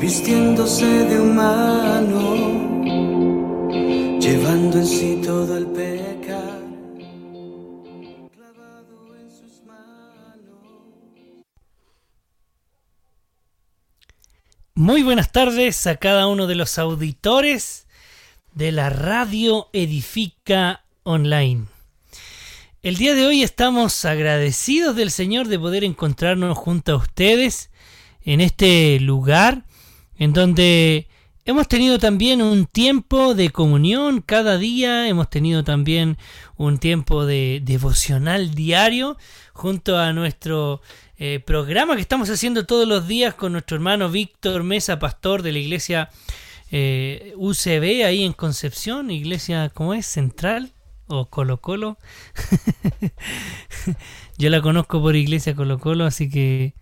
vistiéndose de humano, llevando en sí todo el pecado. clavado en sus manos. Muy buenas tardes a cada uno de los auditores de la radio Edifica Online. El día de hoy estamos agradecidos del Señor de poder encontrarnos junto a ustedes en este lugar en donde hemos tenido también un tiempo de comunión cada día, hemos tenido también un tiempo de devocional diario junto a nuestro eh, programa que estamos haciendo todos los días con nuestro hermano Víctor Mesa, pastor de la iglesia eh, UCB ahí en Concepción, iglesia, ¿cómo es? Central o Colo Colo. Yo la conozco por iglesia Colo Colo, así que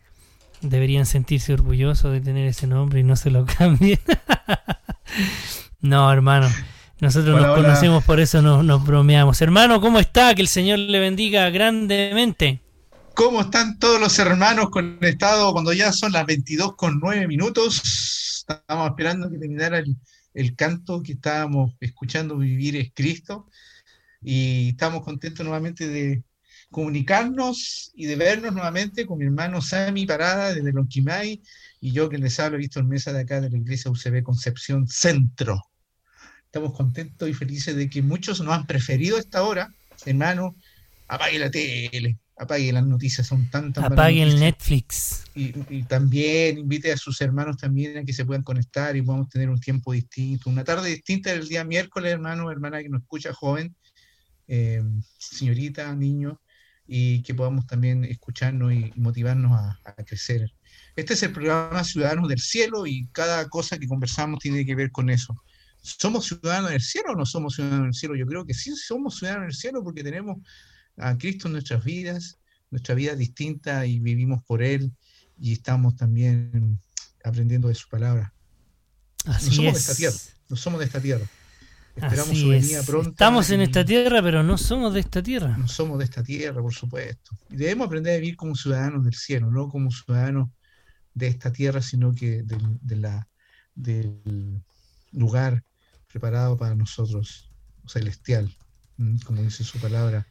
deberían sentirse orgullosos de tener ese nombre y no se lo cambien. no, hermano. Nosotros Hola, nos hola. conocemos, por eso nos, nos bromeamos. Hermano, ¿cómo está? Que el Señor le bendiga grandemente. ¿Cómo están todos los hermanos conectados cuando ya son las 22 con 9 minutos? Estábamos esperando que terminara el, el canto que estábamos escuchando, Vivir es Cristo. Y estamos contentos nuevamente de comunicarnos y de vernos nuevamente con mi hermano Sami Parada desde Lonquimay y yo que les hablo, Víctor Mesa de acá de la iglesia UCB Concepción Centro. Estamos contentos y felices de que muchos nos han preferido esta hora. Hermano, apague la tele, apague las noticias, son tantas Apague el. Netflix. Y, y también invite a sus hermanos también a que se puedan conectar y podamos tener un tiempo distinto, una tarde distinta del día miércoles, hermano, hermana que nos escucha, joven, eh, señorita, niño, y que podamos también escucharnos y motivarnos a, a crecer. Este es el programa Ciudadanos del Cielo y cada cosa que conversamos tiene que ver con eso. ¿Somos ciudadanos del cielo o no somos ciudadanos del cielo? Yo creo que sí somos ciudadanos del cielo porque tenemos a Cristo en nuestras vidas, nuestra vida es distinta y vivimos por Él y estamos también aprendiendo de su palabra. Así no somos es. de esta tierra, no somos de esta tierra. Esperamos Así su venida es. pronta. Estamos en esta tierra, pero no somos de esta tierra. No somos de esta tierra, por supuesto. Y debemos aprender a vivir como ciudadanos del cielo, no como ciudadanos de esta tierra, sino que del, de la, del lugar preparado para nosotros, celestial, como dice su palabra.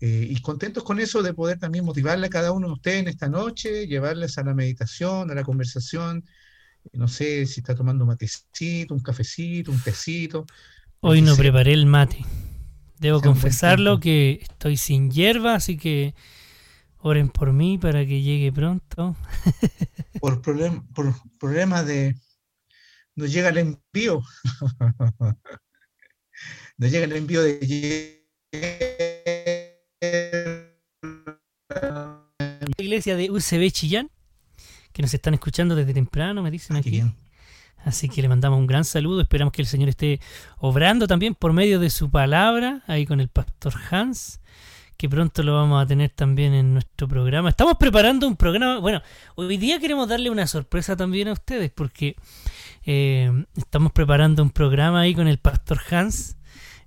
Eh, y contentos con eso de poder también motivarle a cada uno de ustedes en esta noche, llevarles a la meditación, a la conversación. No sé si está tomando un matecito, un cafecito, un tecito. Hoy no sea. preparé el mate. Debo Sea confesarlo que estoy sin hierba, así que oren por mí para que llegue pronto. por, problem- por problemas de... No llega el envío. no llega el envío de... La iglesia de UCB Chillán, que nos están escuchando desde temprano, me dicen Ah, aquí. bien. Así que le mandamos un gran saludo. Esperamos que el Señor esté obrando también por medio de su palabra, ahí con el pastor Hans, que pronto lo vamos a tener también en nuestro programa. Estamos preparando un programa. Bueno, hoy día queremos darle una sorpresa también a ustedes, porque eh, estamos preparando un programa ahí con el pastor Hans,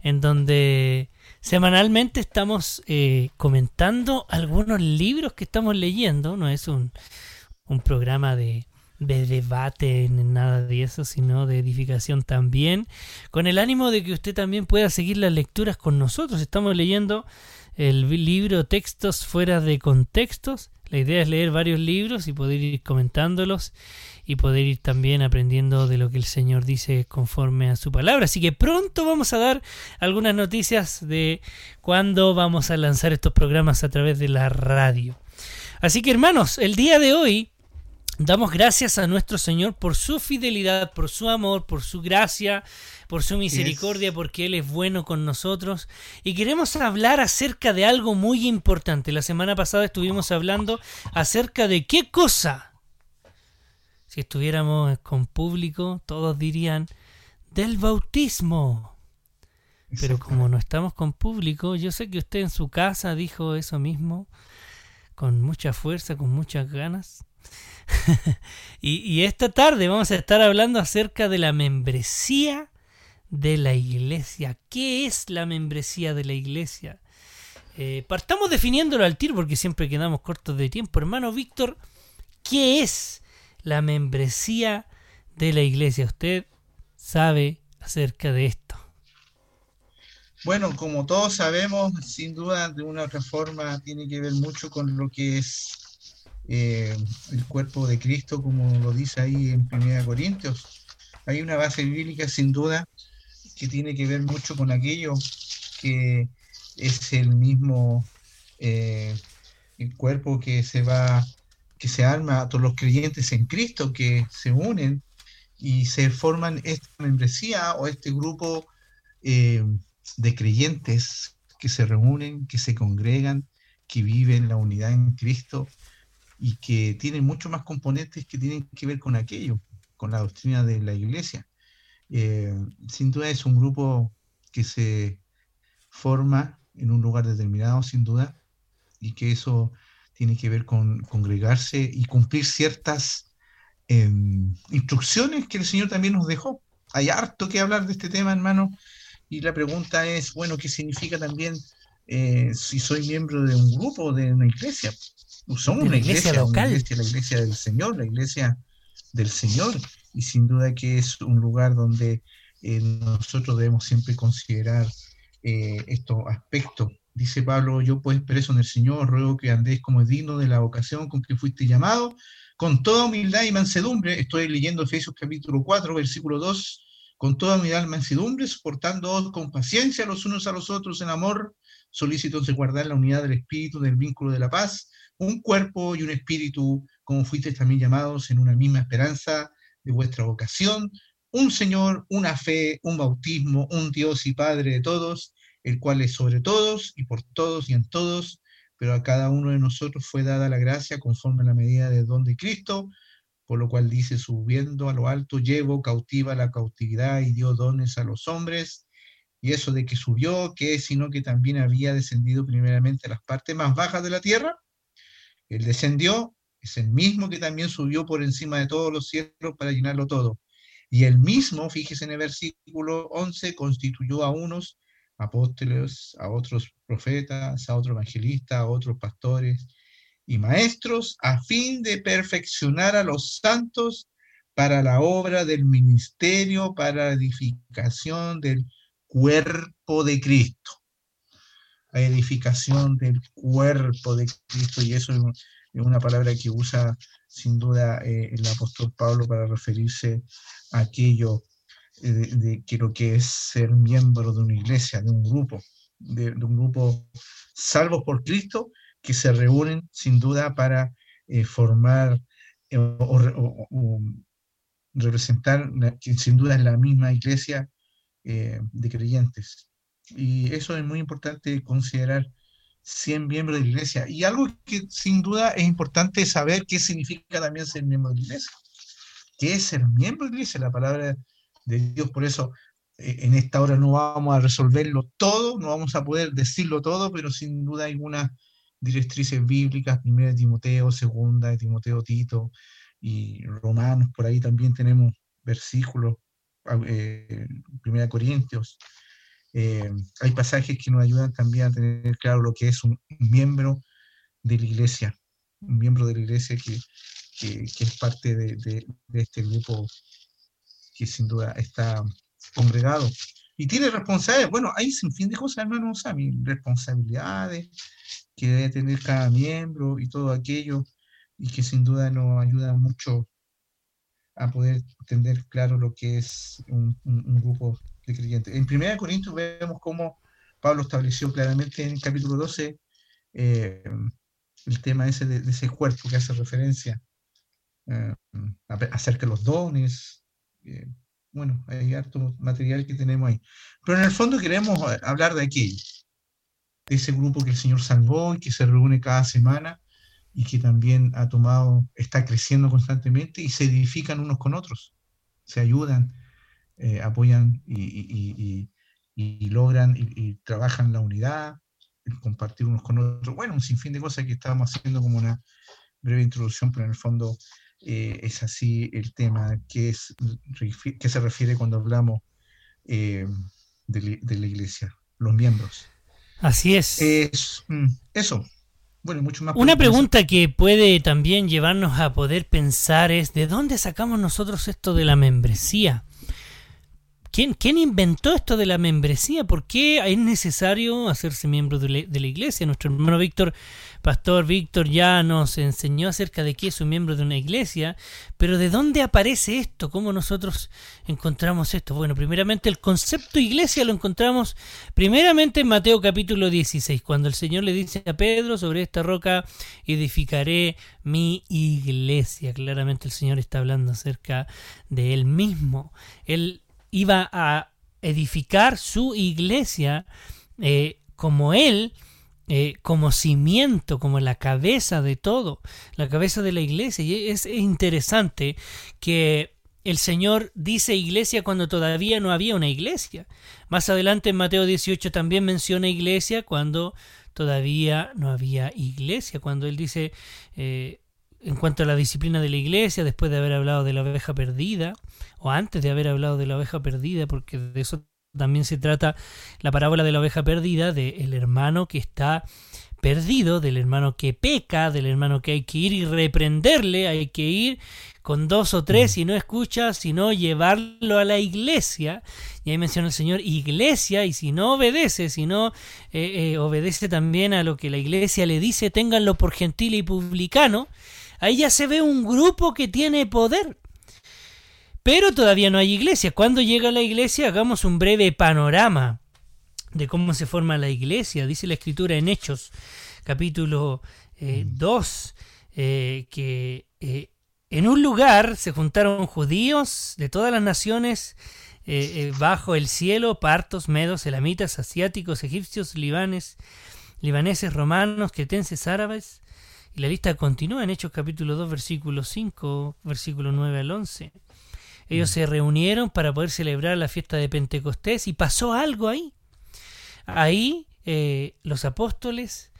en donde semanalmente estamos eh, comentando algunos libros que estamos leyendo. No es un, un programa de, de debate ni nada de eso, sino de edificación también, con el ánimo de que usted también pueda seguir las lecturas con nosotros. Estamos leyendo el libro Textos fuera de contextos. La idea es leer varios libros y poder ir comentándolos y poder ir también aprendiendo de lo que el Señor dice conforme a su palabra. Así que pronto vamos a dar algunas noticias de cuándo vamos a lanzar estos programas a través de la radio. Así que hermanos, el día de hoy Damos gracias a nuestro Señor por su fidelidad, por su amor, por su gracia, por su misericordia, porque Él es bueno con nosotros. Y queremos hablar acerca de algo muy importante. La semana pasada estuvimos hablando acerca de qué cosa. Si estuviéramos con público, todos dirían del bautismo. Pero como no estamos con público, yo sé que usted en su casa dijo eso mismo, con mucha fuerza, con muchas ganas. y, esta tarde vamos a estar hablando acerca de la membresía de la iglesia. ¿Qué es la membresía de la iglesia? Eh, partamos definiéndolo al tiro porque siempre quedamos cortos de tiempo. Hermano Víctor, ¿qué es la membresía de la iglesia. ¿Usted sabe acerca de esto? Bueno, como todos sabemos, sin duda, de una u otra forma, tiene que ver mucho con lo que es eh, el cuerpo de Cristo, como lo dice ahí en 1 Corintios. Hay una base bíblica, sin duda, que tiene que ver mucho con aquello que es el mismo eh, el cuerpo que se va, que se arma a todos los creyentes en Cristo que se unen y se forman esta membresía o este grupo eh, de creyentes que se reúnen, que se congregan, que viven la unidad en Cristo y que tienen muchos más componentes que tienen que ver con aquello, con la doctrina de la iglesia. Eh, sin duda es un grupo que se forma en un lugar determinado, sin duda, y que eso tiene que ver con congregarse y cumplir ciertas em, instrucciones que el Señor también nos dejó. Hay harto que hablar de este tema, hermano, y la pregunta es, bueno, ¿qué significa también eh, si soy miembro de un grupo, de una iglesia? Somos una iglesia, local. la iglesia del Señor, la iglesia del Señor, y sin duda que es un lugar donde eh, nosotros debemos siempre considerar eh, estos aspectos. Dice Pablo, yo pues preso en el Señor, ruego que andéis como es digno de la vocación con que fuiste llamado, con toda humildad y mansedumbre. Estoy leyendo Efesios capítulo 4, versículo 2, con toda humildad y mansedumbre, soportando con paciencia los unos a los otros en amor, solícitos de guardar la unidad del espíritu, del vínculo de la paz, un cuerpo y un espíritu, como fuisteis también llamados en una misma esperanza de vuestra vocación, un Señor, una fe, un bautismo, un Dios y Padre de todos, el cual es sobre todos y por todos y en todos, pero a cada uno de nosotros fue dada la gracia conforme a la medida de don de Cristo, por lo cual dice, subiendo a lo alto, llevo cautiva la cautividad y dio dones a los hombres. Y eso de que subió, que sino que también había descendido primeramente a las partes más bajas de la tierra. Él descendió, es el mismo que también subió por encima de todos los cielos para llenarlo todo. Y él mismo, fíjese en el versículo 11, constituyó a unos apóstoles, a otros profetas, a otros evangelistas, a otros pastores y maestros, a fin de perfeccionar a los santos para la obra del ministerio, para la edificación del cuerpo de Cristo. La edificación del cuerpo de Cristo, y eso es una palabra que usa sin duda eh, el apóstol Pablo para referirse a aquello eh, de, que lo que es ser miembro de una iglesia, de un grupo, de, un grupo salvos por Cristo, que se reúnen sin duda para eh, formar o, representar, que sin duda es la misma iglesia de creyentes. Y eso es muy importante considerar 100 miembros de la iglesia. Y algo que sin duda es importante saber qué significa también ser miembro de la iglesia. ¿Qué es ser miembro de la iglesia? La palabra de Dios, por eso eh, en esta hora no vamos a resolverlo todo, no vamos a poder decirlo todo, pero sin duda hay algunas directrices bíblicas, primera de Timoteo, segunda de Timoteo, Tito y Romanos, por ahí también tenemos versículos, eh, primera de Corintios, eh, hay pasajes que nos ayudan también a tener claro lo que es un miembro de la iglesia, un miembro de la iglesia que, es parte de, este grupo que sin duda está congregado. Y tiene responsabilidades, bueno, hay sin fin de cosas, hermanos, a mí, responsabilidades que debe tener cada miembro y todo aquello, y que sin duda nos ayuda mucho a poder entender claro lo que es un grupo creyentes. En 1 Corintios vemos cómo Pablo estableció claramente en el capítulo 12 eh, el tema ese de, ese cuerpo que hace referencia eh, acerca de los dones. Eh, bueno, hay harto material que tenemos ahí. Pero en el fondo queremos hablar de aquí, de ese grupo que el Señor salvó y que se reúne cada semana y que también ha tomado, está creciendo constantemente y se edifican unos con otros, se ayudan, eh, apoyan y, logran y, trabajan la unidad, compartir unos con otros. Bueno, un sinfín de cosas que estábamos haciendo como una breve introducción, pero en el fondo eh, es así el tema que, es, que se refiere cuando hablamos eh, de, la iglesia, los miembros. Así es. es mm, eso. bueno, mucho más. Una pregunta que puede también llevarnos a poder pensar es, ¿de dónde sacamos nosotros esto de la membresía? ¿Quién, inventó esto de la membresía? ¿Por qué es necesario hacerse miembro de la, de la iglesia? Nuestro hermano Víctor, Pastor Víctor, ya nos enseñó acerca de qué es un miembro de una iglesia, pero ¿de dónde aparece esto? ¿Cómo nosotros encontramos esto? Bueno, primeramente el concepto iglesia lo encontramos primeramente en Mateo capítulo 16, cuando el Señor le dice a Pedro, sobre esta roca edificaré mi iglesia. Claramente el Señor está hablando acerca de él mismo. Él iba a edificar su iglesia eh, como él, eh, como cimiento, como la cabeza de todo, la cabeza de la iglesia. Y es, es interesante que el Señor dice iglesia cuando todavía no había una iglesia. Más adelante en Mateo 18 también menciona iglesia cuando todavía no había iglesia. Cuando Él dice, eh, en cuanto a la disciplina de la iglesia, después de haber hablado de la oveja perdida, o antes de haber hablado de la oveja perdida, porque de eso también se trata la parábola de la oveja perdida, del hermano que está perdido, del hermano que peca, del hermano que hay que ir y reprenderle, hay que ir con dos o tres y no escucha, sino llevarlo a la iglesia. Y ahí menciona el Señor iglesia, y si no obedece, si no eh, eh, obedece también a lo que la iglesia le dice, ténganlo por gentil y publicano, ahí ya se ve un grupo que tiene poder. Pero todavía no hay iglesia. Cuando llega la iglesia, hagamos un breve panorama de cómo se forma la iglesia. Dice la escritura en Hechos, capítulo 2, eh, que eh, en un lugar se juntaron judíos de todas las naciones eh, eh, bajo el cielo, partos, medos, elamitas, asiáticos, egipcios, libanes, libaneses, romanos, cretenses, árabes. Y la lista continúa en Hechos capítulo 2, versículo 5, versículo 9 al 11. Ellos se reunieron para poder celebrar la fiesta de Pentecostés y pasó algo ahí. Ahí eh, los apóstoles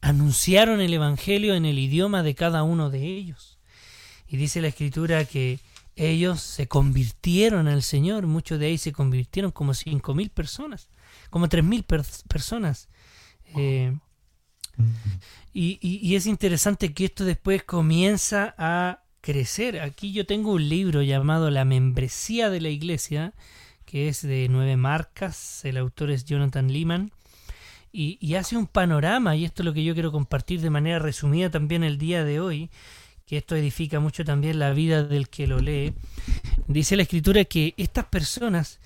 anunciaron el Evangelio en el idioma de cada uno de ellos. Y dice la escritura que ellos se convirtieron al Señor, muchos de ahí se convirtieron como cinco mil personas, como tres mil per personas. Eh, y, es interesante que esto después comienza a crecer. Aquí yo tengo un libro llamado La membresía de la iglesia, que es de nueve marcas, el autor es Jonathan Lehman, y, y, hace un panorama, y esto es lo que yo quiero compartir de manera resumida también el día de hoy, que esto edifica mucho también la vida del que lo lee. Dice la escritura que estas personas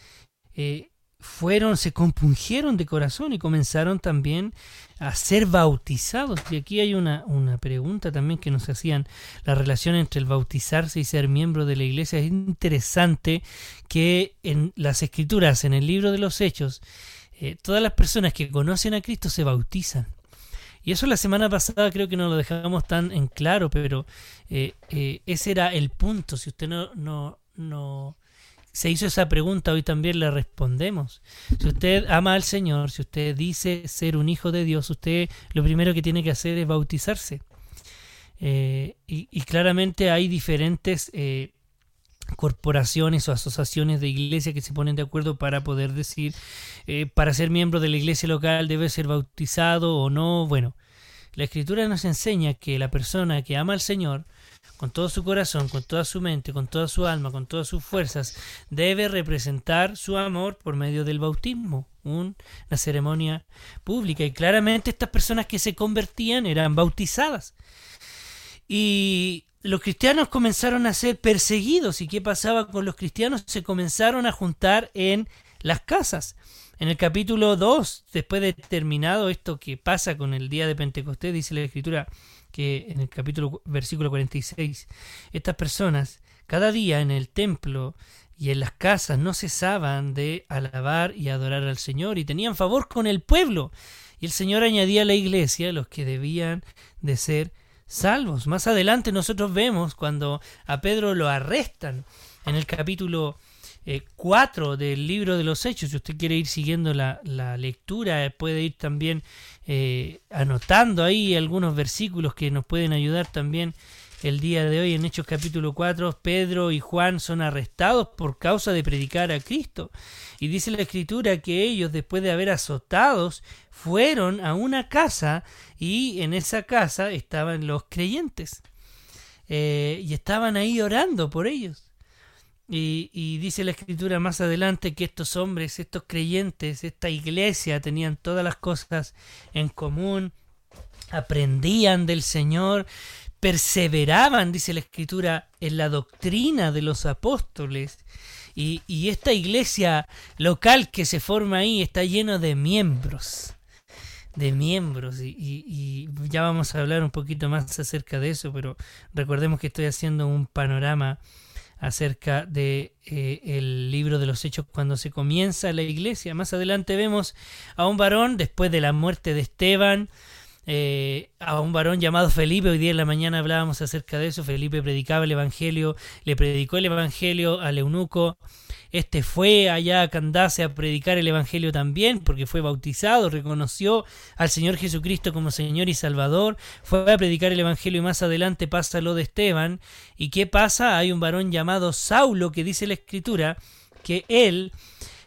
eh, fueron, se compungieron de corazón y comenzaron también a ser bautizados. Y aquí hay una, una pregunta también que nos hacían, la relación entre el bautizarse y ser miembro de la iglesia. Es interesante que en las escrituras, en el libro de los hechos, eh, todas las personas que conocen a Cristo se bautizan. Y eso la semana pasada creo que no lo dejamos tan en claro, pero eh, eh, ese era el punto. Si usted no, no, no se hizo esa pregunta, hoy también le respondemos. Si usted ama al Señor, si usted dice ser un hijo de Dios, usted lo primero que tiene que hacer es bautizarse. Eh, y, y, claramente hay diferentes eh, corporaciones o asociaciones de iglesia que se ponen de acuerdo para poder decir, eh, para ser miembro de la iglesia local debe ser bautizado o no. Bueno, la escritura nos enseña que la persona que ama al Señor, con todo su corazón, con toda su mente, con toda su alma, con todas sus fuerzas, debe representar su amor por medio del bautismo, una ceremonia pública. Y claramente estas personas que se convertían eran bautizadas. Y los cristianos comenzaron a ser perseguidos. ¿Y qué pasaba con los cristianos? Se comenzaron a juntar en las casas. En el capítulo 2, después de terminado esto que pasa con el día de Pentecostés, dice la escritura que en el capítulo versículo 46, estas personas cada día en el templo y en las casas no cesaban de alabar y adorar al Señor y tenían favor con el pueblo. Y el Señor añadía a la iglesia los que debían de ser salvos. Más adelante nosotros vemos cuando a Pedro lo arrestan en el capítulo eh, 4 del libro de los Hechos. Si usted quiere ir siguiendo la, la lectura, puede ir también eh, anotando ahí algunos versículos que nos pueden ayudar también el día de hoy en Hechos capítulo 4, Pedro y Juan son arrestados por causa de predicar a Cristo. Y dice la escritura que ellos, después de haber azotados, fueron a una casa y en esa casa estaban los creyentes. Eh, y estaban ahí orando por ellos. Y, y, dice la escritura más adelante que estos hombres, estos creyentes, esta iglesia tenían todas las cosas en común, aprendían del Señor, perseveraban, dice la escritura, en la doctrina de los apóstoles. Y, y esta iglesia local que se forma ahí está lleno de miembros de miembros y, y, ya vamos a hablar un poquito más acerca de eso, pero recordemos que estoy haciendo un panorama acerca de eh, el libro de los hechos cuando se comienza la iglesia. Más adelante vemos a un varón después de la muerte de Esteban, eh, a un varón llamado Felipe. Hoy día en la mañana hablábamos acerca de eso. Felipe predicaba el Evangelio, le predicó el Evangelio al eunuco. Este fue allá a Candace a predicar el Evangelio también, porque fue bautizado, reconoció al Señor Jesucristo como Señor y Salvador, fue a predicar el Evangelio y más adelante pasa lo de Esteban. ¿Y qué pasa? Hay un varón llamado Saulo que dice la Escritura que él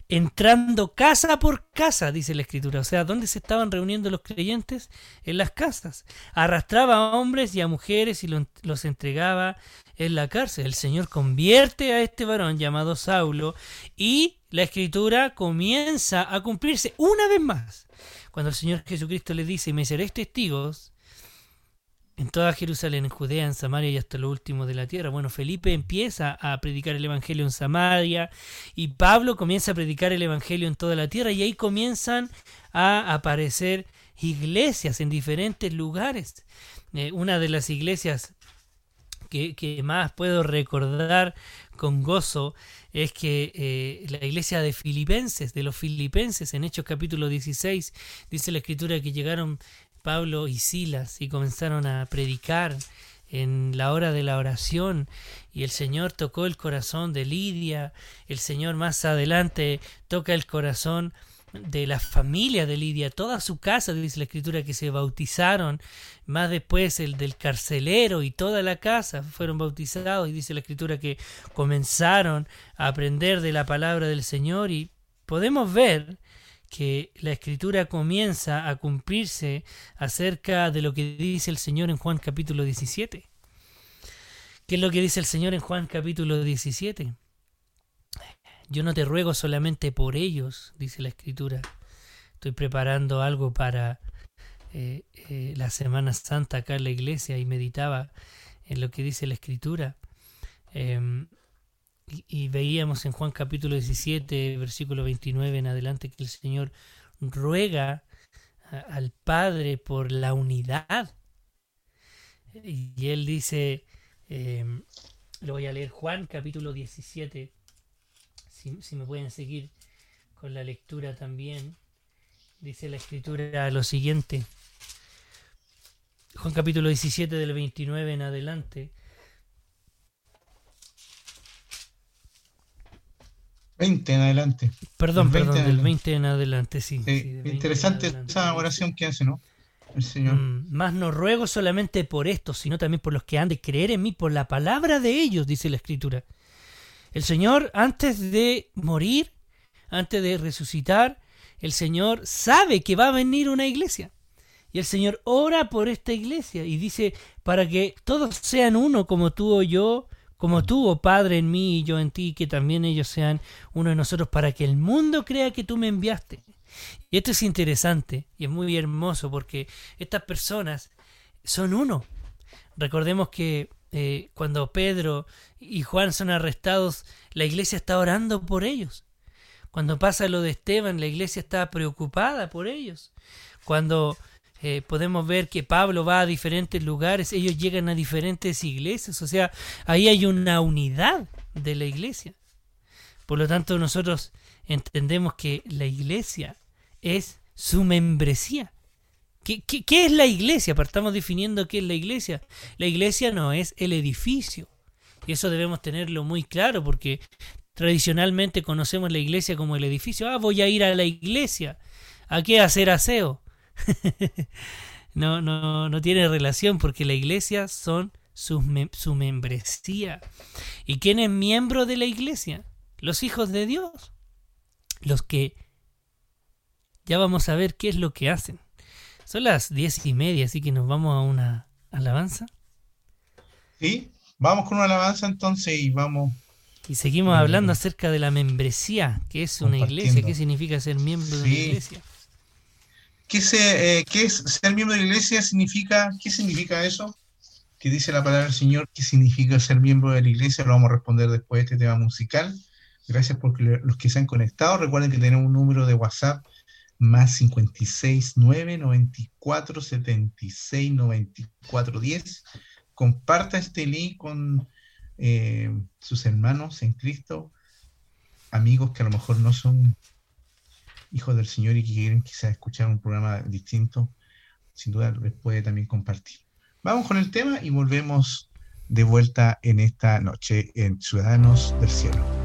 entrando casa por casa, dice la escritura. O sea, ¿dónde se estaban reuniendo los creyentes? En las casas. Arrastraba a hombres y a mujeres y los entregaba en la cárcel. El Señor convierte a este varón llamado Saulo y la escritura comienza a cumplirse una vez más. Cuando el Señor Jesucristo le dice, me seréis testigos en toda Jerusalén, en Judea, en Samaria y hasta lo último de la tierra. Bueno, Felipe empieza a predicar el Evangelio en Samaria y Pablo comienza a predicar el Evangelio en toda la tierra y ahí comienzan a aparecer iglesias en diferentes lugares. Eh, una de las iglesias que, más puedo recordar con gozo es que eh, la iglesia de Filipenses, de los Filipenses, en Hechos capítulo 16, dice la escritura que llegaron Pablo y Silas y comenzaron a predicar en la hora de la oración y el Señor tocó el corazón de Lidia, el Señor más adelante toca el corazón de la familia de Lidia, toda su casa, dice la escritura, que se bautizaron, más después el del carcelero y toda la casa fueron bautizados y dice la escritura que comenzaron a aprender de la palabra del Señor y podemos ver que la escritura comienza a cumplirse acerca de lo que dice el Señor en Juan capítulo 17. ¿Qué es lo que dice el Señor en Juan capítulo 17? Yo no te ruego solamente por ellos, dice la escritura. Estoy preparando algo para eh, eh, la Semana Santa acá en la iglesia y meditaba en lo que dice la escritura. Em, y, veíamos en Juan capítulo 17, versículo 29 en adelante, que el Señor ruega al Padre por la unidad. Y él dice, em, lo voy a leer, Juan capítulo 17, si, si me pueden seguir con la lectura también, dice la escritura lo siguiente. Juan capítulo 17 del 29 en adelante. 20 en adelante. Perdón, perdón, del 20 en adelante, sí. interesante esa oración que hace, ¿no? El Señor. Mm, más no ruego solamente por esto, sino también por los que han de creer en mí, por la palabra de ellos, dice la Escritura. El Señor, antes de morir, antes de resucitar, el Señor sabe que va a venir una iglesia. Y el Señor ora por esta iglesia y dice, para que todos sean uno como tú o yo, como tú, oh Padre, en mí y yo en ti, que también ellos sean uno de nosotros, para que el mundo crea que tú me enviaste. Y esto es interesante y es muy hermoso porque estas personas son uno. Recordemos que eh, cuando Pedro y Juan son arrestados, la iglesia está orando por ellos. Cuando pasa lo de Esteban, la iglesia está preocupada por ellos. Cuando eh, podemos ver que Pablo va a diferentes lugares, ellos llegan a diferentes iglesias, o sea, ahí hay una unidad de la iglesia. Por lo tanto, nosotros entendemos que la iglesia es su membresía. ¿Qué, es la iglesia? Partamos definiendo qué es la iglesia. La iglesia no es el edificio. Y eso debemos tenerlo muy claro porque tradicionalmente conocemos la iglesia como el edificio. Ah, voy a ir a la iglesia. ¿A qué hacer aseo? no, no, no tiene relación porque la iglesia son su, su membresía. ¿Y quién es miembro de la iglesia? Los hijos de Dios. Los que ya vamos a ver qué es lo que hacen. Son las diez y media, así que nos vamos a una alabanza. Sí, vamos con una alabanza entonces y vamos. Y seguimos hablando acerca de la membresía, que es una iglesia, qué significa ser miembro de una iglesia. ¿Qué, se, eh, ¿Qué, es ser miembro de la iglesia? Significa, ¿Qué significa eso? ¿Qué dice la palabra del Señor? ¿Qué significa ser miembro de la iglesia? Lo vamos a responder después de este tema musical. Gracias por los que se han conectado. Recuerden que tenemos un número de WhatsApp más 56 9 94 76 94 10. Comparta este link con eh, sus hermanos en Cristo, amigos que a lo mejor no son hijos del Señor y que quieren quizás escuchar un programa distinto. Sin duda les puede también compartir. Vamos con el tema y volvemos de vuelta en esta noche en Ciudadanos del Cielo.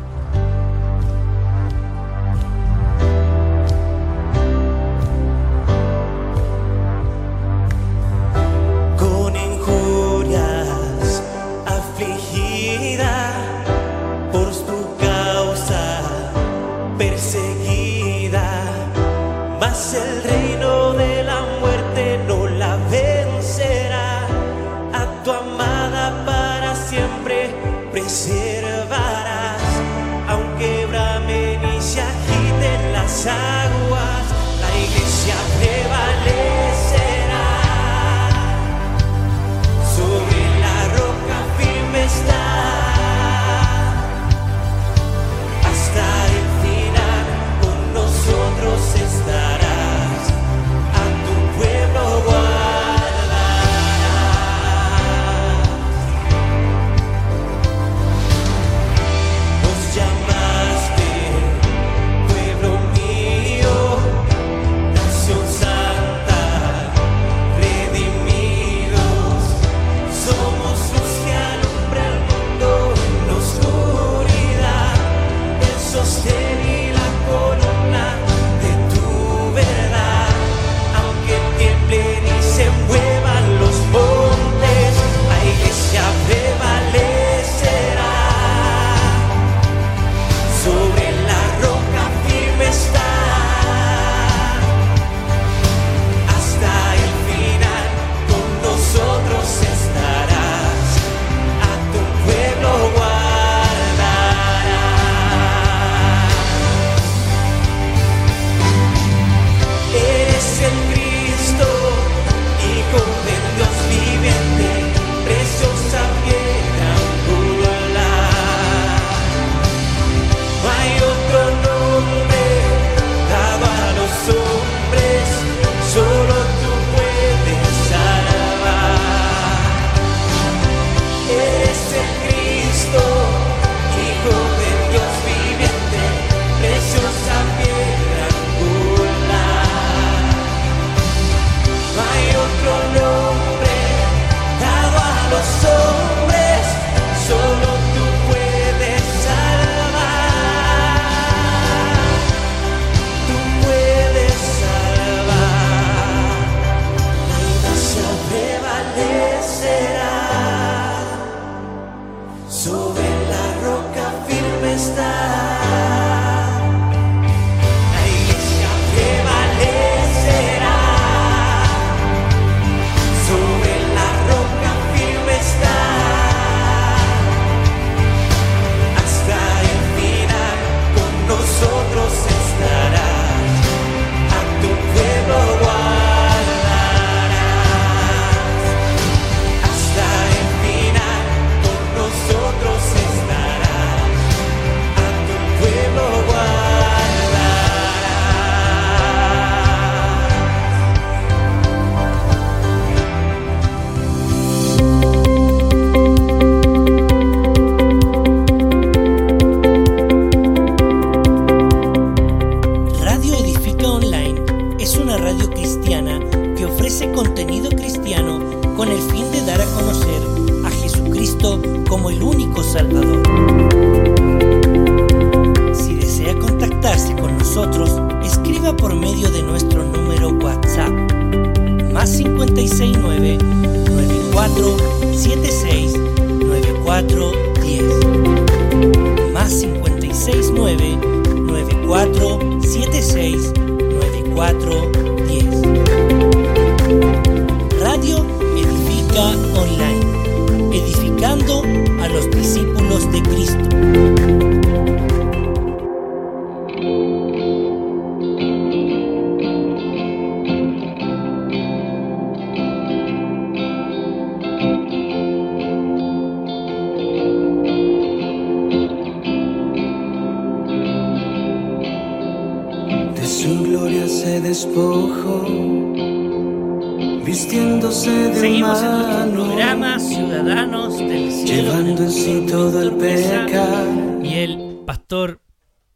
Seguimos en nuestro programa Ciudadanos del Cielo. llevando en sí todo el pecado. Y el pastor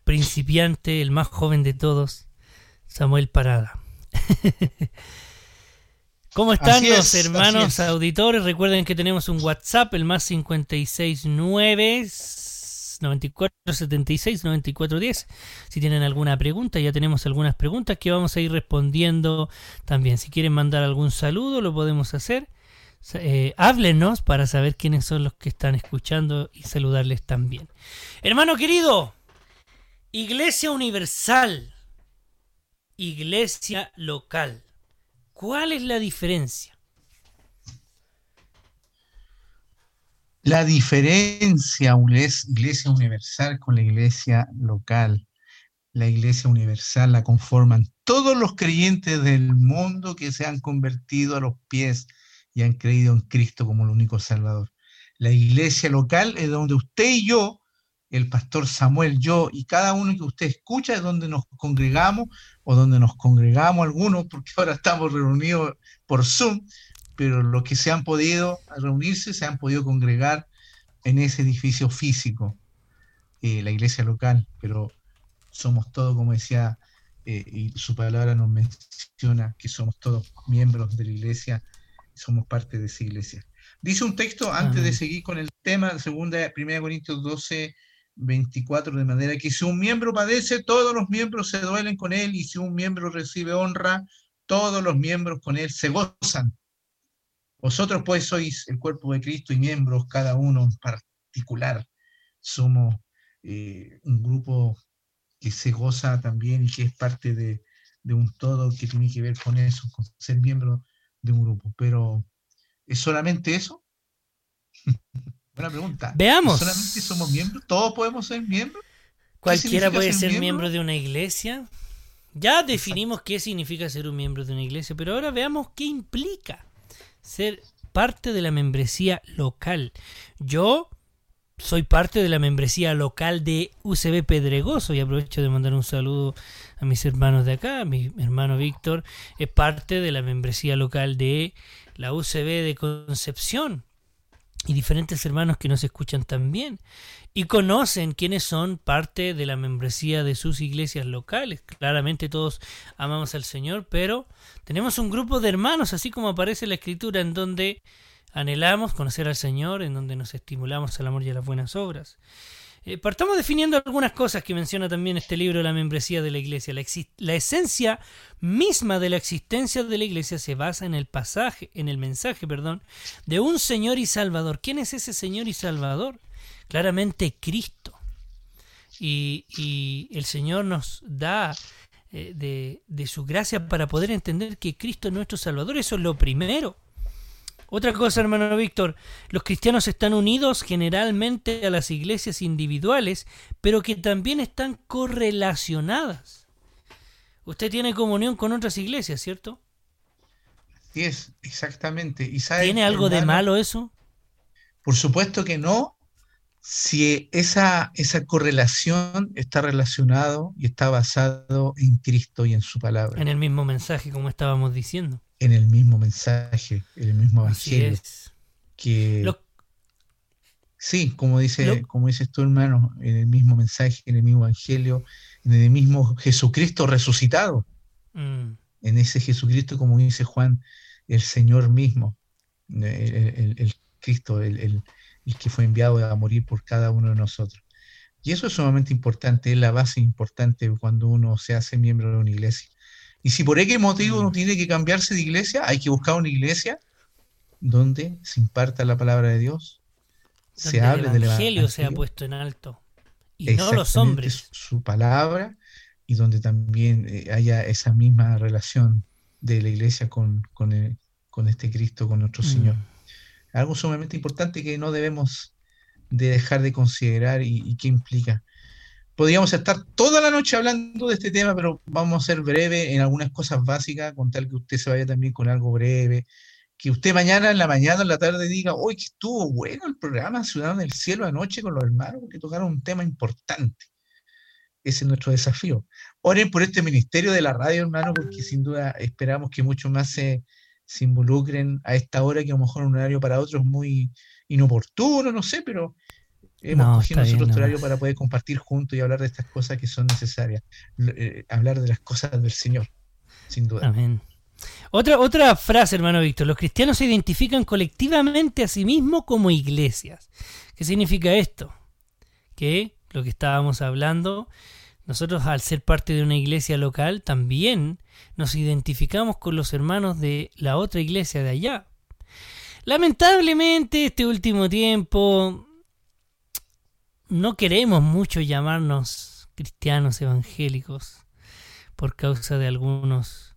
principiante, el más joven de todos, Samuel Parada. ¿Cómo están Así los es, hermanos auditores? Recuerden que tenemos un WhatsApp, el más 569 9476 9410. Si tienen alguna pregunta, ya tenemos algunas preguntas que vamos a ir respondiendo también. Si quieren mandar algún saludo, lo podemos hacer. Eh, háblenos para saber quiénes son los que están escuchando y saludarles también. Hermano querido, Iglesia Universal, Iglesia Local. ¿Cuál es la diferencia? La diferencia es iglesia universal con la iglesia local. La iglesia universal la conforman todos los creyentes del mundo que se han convertido a los pies y han creído en Cristo como el único Salvador. La iglesia local es donde usted y yo, el pastor Samuel, yo y cada uno que usted escucha es donde nos congregamos o donde nos congregamos algunos, porque ahora estamos reunidos por Zoom, pero los que se han podido reunirse, se han podido congregar en ese edificio físico, eh, la iglesia local, pero somos todos, como decía, eh, y su palabra nos menciona que somos todos miembros de la iglesia, somos parte de esa iglesia. Dice un texto, antes de Amén. seguir con el tema, segunda, 1 Corintios 12, 24, de manera que si un miembro padece, todos los miembros se duelen con él, y si un miembro recibe honra, todos los miembros con él se gozan. Vosotros pues sois el cuerpo de Cristo y miembros, cada uno en particular. Somos eh, un grupo que se goza también y que es parte de, de un todo que tiene que ver con eso, con ser miembro de un grupo. Pero, ¿es solamente eso? Buena pregunta. Veamos. ¿Solamente somos miembros? ¿Todos podemos ser miembros? Cualquiera puede ser miembro de una iglesia. Ya definimos qué significa ser un miembro de una iglesia, pero ahora veamos qué implica ser parte de la membresía local. Yo soy parte de la membresía local de UCB Pedregoso y aprovecho de mandar un saludo a mis hermanos de acá. Mi hermano Víctor es parte de la membresía local de la UCB de Concepción y diferentes hermanos que nos escuchan también y conocen quiénes son parte de la membresía de sus iglesias locales. Claramente todos amamos al Señor, pero tenemos un grupo de hermanos, así como aparece en la escritura, en donde anhelamos conocer al Señor, en donde nos estimulamos al amor y a las buenas obras. Eh, partamos definiendo algunas cosas que menciona también este libro, La membresía de la iglesia. La, la esencia misma de la existencia de la iglesia se basa en el pasaje, en el mensaje, perdón, de un Señor y Salvador. ¿Quién es ese Señor y Salvador? Claramente Cristo. Y, y el Señor nos da eh, de, de su gracia para poder entender que Cristo es nuestro Salvador. Eso es lo primero. Otra cosa, hermano Víctor, los cristianos están unidos generalmente a las iglesias individuales, pero que también están correlacionadas. Usted tiene comunión con otras iglesias, ¿cierto? Sí, es, exactamente. ¿Y sabe, ¿Tiene algo de malo eso? Por supuesto que no, si esa, esa correlación está relacionado y está basado en Cristo y en su palabra, En el mismo mensaje, como estábamos diciendo. En el mismo mensaje, en el mismo evangelio. es. Que Lo- sí, como dice, Lo- como dices tú, hermano, en el mismo mensaje, en el mismo evangelio, en el mismo Jesucristo resucitado, Mm, en ese Jesucristo, como dice Juan, el Señor mismo, el, el- el Cristo, el, el- el que fue enviado a morir por cada uno de nosotros. Y eso es sumamente importante, es la base importante cuando uno se hace miembro de una iglesia. Y si por X motivo uno Mm. tiene que cambiarse de iglesia, hay que buscar una iglesia donde se imparta la palabra de Dios, se hable el del evangelio sea evangelio, puesto en alto. Y no los hombres. su palabra y donde también eh, haya esa misma relación de la iglesia con, con, el- con este Cristo, con nuestro Señor. Mm. Algo sumamente importante que no debemos de dejar de considerar y, y qué implica. Podríamos estar toda la noche hablando de este tema, pero vamos a ser breve en algunas cosas básicas, con tal que usted se vaya también con algo breve, que usted mañana, en la mañana, en la tarde diga, hoy que estuvo bueno el programa Ciudadano del Cielo anoche con los hermanos, porque tocaron un tema importante. ese es nuestro desafío. Oren por este ministerio de la radio, hermano, porque sin duda esperamos que muchos más se, se involucren a esta hora, que a lo mejor un horario para otros es muy inoportuno, no sé, pero hemos No, cogido bien, nosotros no. horario para poder compartir juntos y hablar de estas cosas que son necesarias, eh, hablar de las cosas del Señor, sin duda. Amén. Otra, otra frase, hermano Víctor. Los cristianos se identifican colectivamente a sí mismos como iglesias. ¿Qué significa esto? Que lo que estábamos hablando, nosotros al ser parte de una iglesia local también nos identificamos con los hermanos de la otra iglesia de allá. Lamentablemente este último tiempo no queremos mucho llamarnos cristianos evangélicos por causa de algunos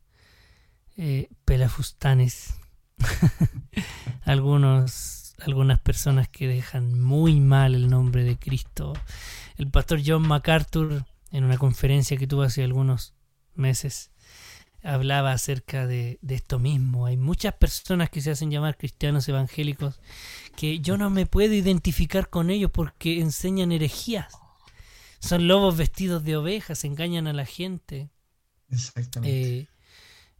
eh, pelafustanes, algunos, algunas personas que dejan muy mal el nombre de Cristo. El pastor John MacArthur, en una conferencia que tuvo hace algunos meses, hablaba acerca de, de esto mismo. Hay muchas personas que se hacen llamar cristianos evangélicos que yo no me puedo identificar con ellos porque enseñan herejías. Son lobos vestidos de ovejas, engañan a la gente Exactamente. eh,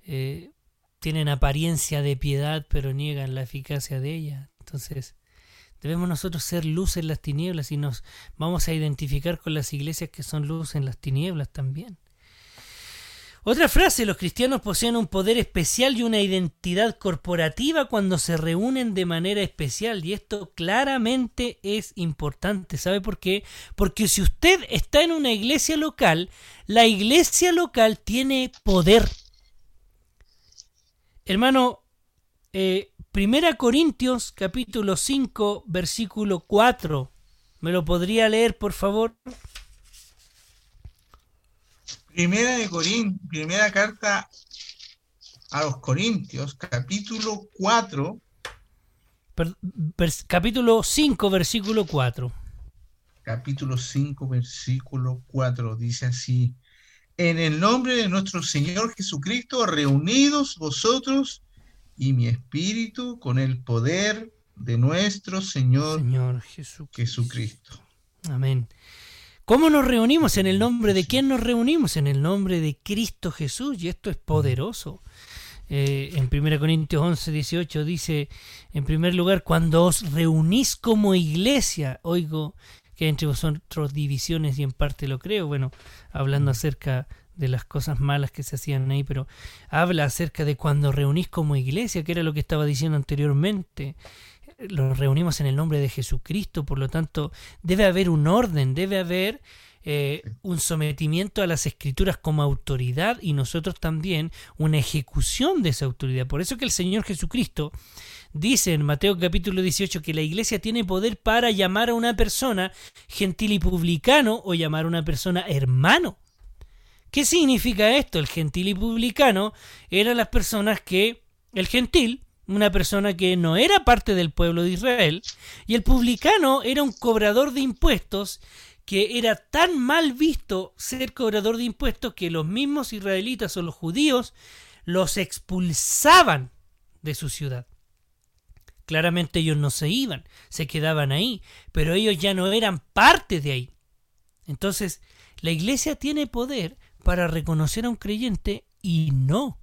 eh, tienen apariencia de piedad, pero niegan la eficacia de ella. Entonces, debemos nosotros ser luz en las tinieblas y nos vamos a identificar con las iglesias que son luz en las tinieblas también. Otra frase, los cristianos poseen un poder especial y una identidad corporativa cuando se reúnen de manera especial y esto claramente es importante. ¿Sabe por qué? Porque si usted está en una iglesia local, la iglesia local tiene poder. Hermano, eh, Primera Corintios capítulo 5 versículo 4. ¿Me lo podría leer, por favor? Primera de primera carta a los Corintios, capítulo 4, Per- vers- capítulo 5 versículo 4. capítulo 5, versículo 4, dice así, en el nombre de nuestro Señor Jesucristo, reunidos vosotros y mi espíritu con el poder de nuestro Señor. Jesucristo. Amén. ¿Cómo nos reunimos? ¿En el nombre de quién nos reunimos? En el nombre de Cristo Jesús. Y esto es poderoso. Eh, en 1 Corintios 11, 18 dice, en primer lugar, cuando os reunís como iglesia, oigo que entre vosotros divisiones y en parte lo creo, bueno, hablando acerca de las cosas malas que se hacían ahí, pero habla acerca de cuando reunís como iglesia, que era lo que estaba diciendo anteriormente. Los reunimos en el nombre de Jesucristo, por lo tanto, debe haber un orden, debe haber eh, un sometimiento a las escrituras como autoridad y nosotros también una ejecución de esa autoridad. Por eso que el Señor Jesucristo dice en Mateo capítulo 18 que la iglesia tiene poder para llamar a una persona gentil y publicano o llamar a una persona hermano. ¿Qué significa esto? El gentil y publicano eran las personas que el gentil una persona que no era parte del pueblo de Israel, y el publicano era un cobrador de impuestos que era tan mal visto ser cobrador de impuestos que los mismos israelitas o los judíos los expulsaban de su ciudad. Claramente ellos no se iban, se quedaban ahí, pero ellos ya no eran parte de ahí. Entonces, la iglesia tiene poder para reconocer a un creyente y no.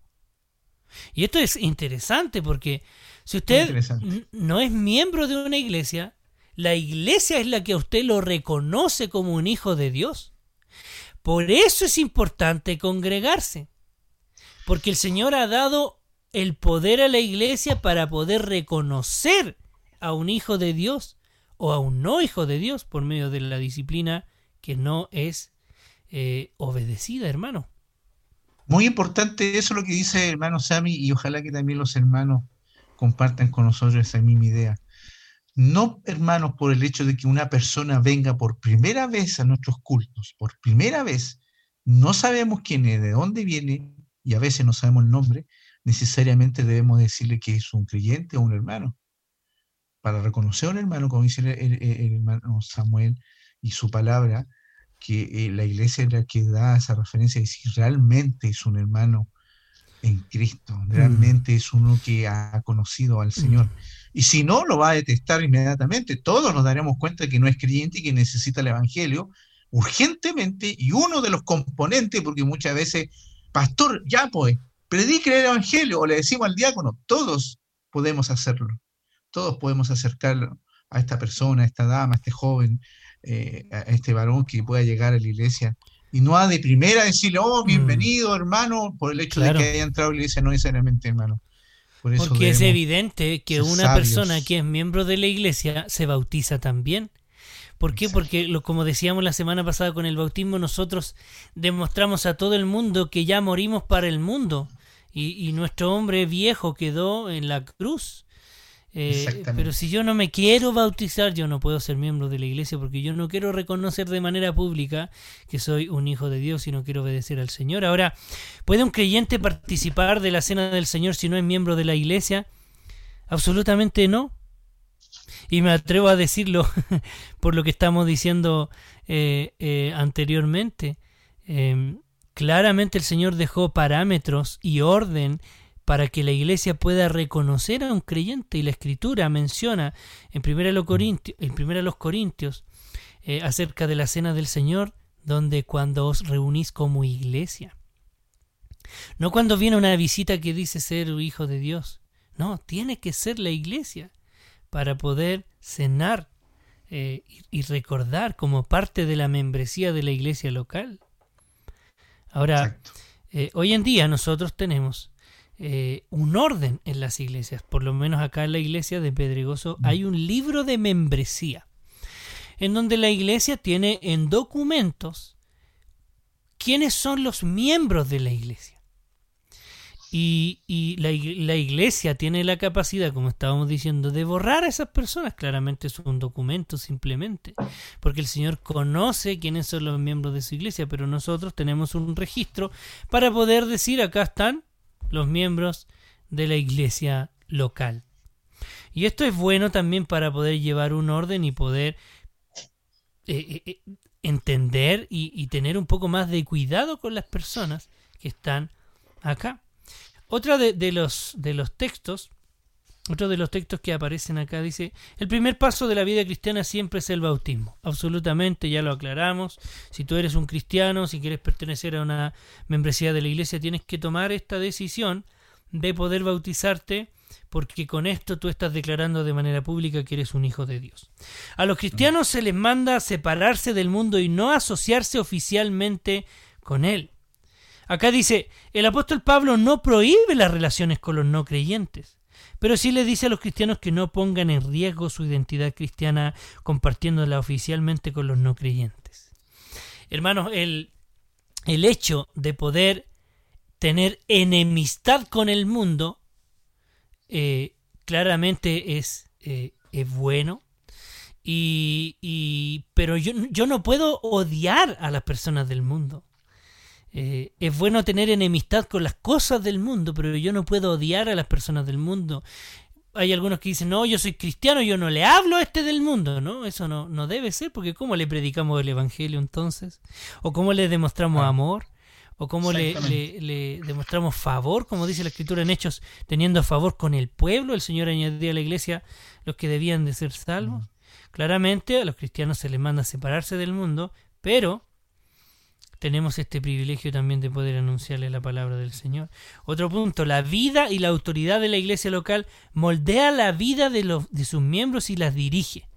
Y esto es interesante porque si usted no es miembro de una iglesia, la iglesia es la que a usted lo reconoce como un hijo de Dios. Por eso es importante congregarse. Porque el Señor ha dado el poder a la iglesia para poder reconocer a un hijo de Dios o a un no hijo de Dios por medio de la disciplina que no es eh, obedecida, hermano. Muy importante eso lo que dice el hermano Sami y ojalá que también los hermanos compartan con nosotros esa misma idea. No, hermanos, por el hecho de que una persona venga por primera vez a nuestros cultos, por primera vez, no sabemos quién es, de dónde viene y a veces no sabemos el nombre, necesariamente debemos decirle que es un creyente o un hermano. Para reconocer a un hermano, como dice el, el- el hermano Samuel y su palabra, que eh, la iglesia es la que da esa referencia de si realmente es un hermano en Cristo, realmente es uno que ha conocido al Señor. Y si no, lo va a detestar inmediatamente. Todos nos daremos cuenta que no es creyente y que necesita el Evangelio, urgentemente y uno de los componentes, porque muchas veces, pastor, ya pues, predique el Evangelio o le decimos al diácono, todos podemos hacerlo, todos podemos acercarlo a esta persona, a esta dama, a este joven, eh, a este varón que pueda llegar a la iglesia. Y no ha de primera decirle, oh, mm. bienvenido, hermano, por el hecho de que haya entrado a la iglesia, no necesariamente, hermano. Porque es evidente que una persona que es miembro de la iglesia se bautiza también. ¿Por qué? Porque, lo, como decíamos la semana pasada con el bautismo, nosotros demostramos a todo el mundo que ya morimos para el mundo y, y nuestro hombre viejo quedó en la cruz. Eh, pero si yo no me quiero bautizar, yo no puedo ser miembro de la iglesia porque yo no quiero reconocer de manera pública que soy un hijo de Dios y no quiero obedecer al Señor. Ahora, ¿puede un creyente participar de la cena del Señor si no es miembro de la iglesia? Absolutamente no. Y me atrevo a decirlo por lo que estamos diciendo eh, eh, anteriormente. Em, claramente el Señor dejó parámetros y orden para que la iglesia pueda reconocer a un creyente. Y la escritura menciona en 1 los Corintios, en los Corintios eh, acerca de la cena del Señor, donde cuando os reunís como iglesia. No cuando viene una visita que dice ser hijo de Dios. No, tiene que ser la iglesia para poder cenar eh, y, recordar como parte de la membresía de la iglesia local. Ahora, eh, hoy en día nosotros tenemos eh, un orden en las iglesias. Por lo menos acá en la iglesia de Pedregoso mm. hay un libro de membresía, en donde la iglesia tiene en documentos quiénes son los miembros de la iglesia. Y, la, la, iglesia tiene la capacidad, como estábamos diciendo, de borrar a esas personas. Claramente es un documento simplemente, porque el Señor conoce quiénes son los miembros de su iglesia, pero nosotros tenemos un registro para poder decir acá están los miembros de la iglesia local. Y esto es bueno también para poder llevar un orden y poder eh, eh, eh, entender y, tener un poco más de cuidado con las personas que están acá. Otra de, los, de los textos, otro de los textos que aparecen acá dice, el primer paso de la vida cristiana siempre es el bautismo. Absolutamente, ya lo aclaramos. Si tú eres un cristiano, si quieres pertenecer a una membresía de la iglesia, tienes que tomar esta decisión de poder bautizarte porque con esto tú estás declarando de manera pública que eres un hijo de Dios. A los cristianos se les manda separarse del mundo y no asociarse oficialmente con él. Acá dice, el apóstol Pablo no prohíbe las relaciones con los no creyentes pero sí le dice a los cristianos que no pongan en riesgo su identidad cristiana compartiéndola oficialmente con los no creyentes. Hermanos, el, el hecho de poder tener enemistad con el mundo eh, claramente es, eh, es bueno. Y, y, pero yo, yo no puedo odiar a las personas del mundo. Eh, es bueno tener enemistad con las cosas del mundo, pero yo no puedo odiar a las personas del mundo. Hay algunos que dicen, no, yo soy cristiano, yo no le hablo a este del mundo, ¿no? Eso no, no debe ser, porque ¿cómo le predicamos el Evangelio entonces? ¿O cómo le demostramos amor? ¿O cómo le, le, demostramos favor, como dice la Escritura en Hechos, teniendo favor con el pueblo? El Señor añadía a la iglesia los que debían de ser salvos. Mm. Claramente a los cristianos se les manda separarse del mundo, pero tenemos este privilegio también de poder anunciarle la palabra del Señor. Otro punto, la vida y la autoridad de la iglesia local moldea la vida de, los, de sus miembros y las dirige.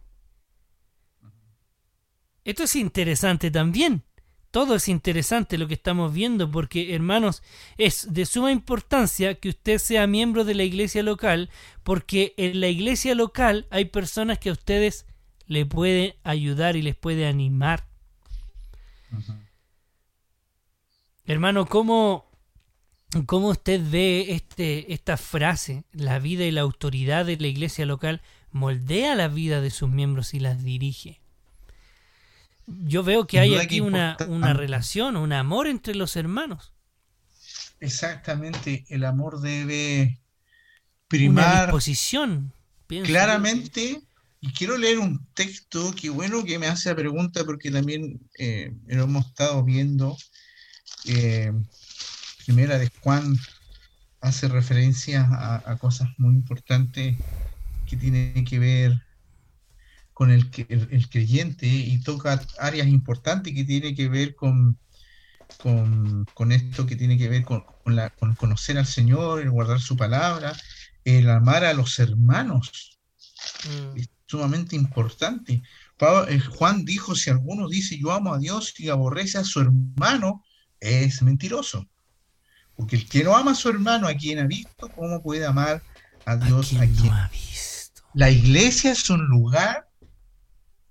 Esto es interesante también. Todo es interesante lo que estamos viendo porque, hermanos, es de suma importancia que usted sea miembro de la iglesia local porque en la iglesia local hay personas que a ustedes le pueden ayudar y les puede animar. Hermano, ¿cómo, ¿cómo usted ve este, esta frase? La vida y la autoridad de la iglesia local moldea la vida de sus miembros y las dirige. Yo veo que hay aquí una, una relación, un amor entre los hermanos. Exactamente, el amor debe primar. Una disposición. Claramente, y quiero leer un texto que bueno que me hace la pregunta porque también eh, lo hemos estado viendo eh, primera de Juan hace referencia a, cosas muy importantes que tienen que ver con el, que- el, el creyente y toca áreas importantes que tiene que ver con, con, con esto que tiene que ver con, con la, con conocer al Señor, el guardar su palabra, el amar a los hermanos Mm, es sumamente importante. Pablo- eh, Juan dijo, si alguno dice yo amo a Dios y aborrece a su hermano, es mentiroso. Porque el que no ama a su hermano, a quien ha visto, ¿cómo puede amar a ¿A Dios a quien no ha visto? la iglesia es un lugar,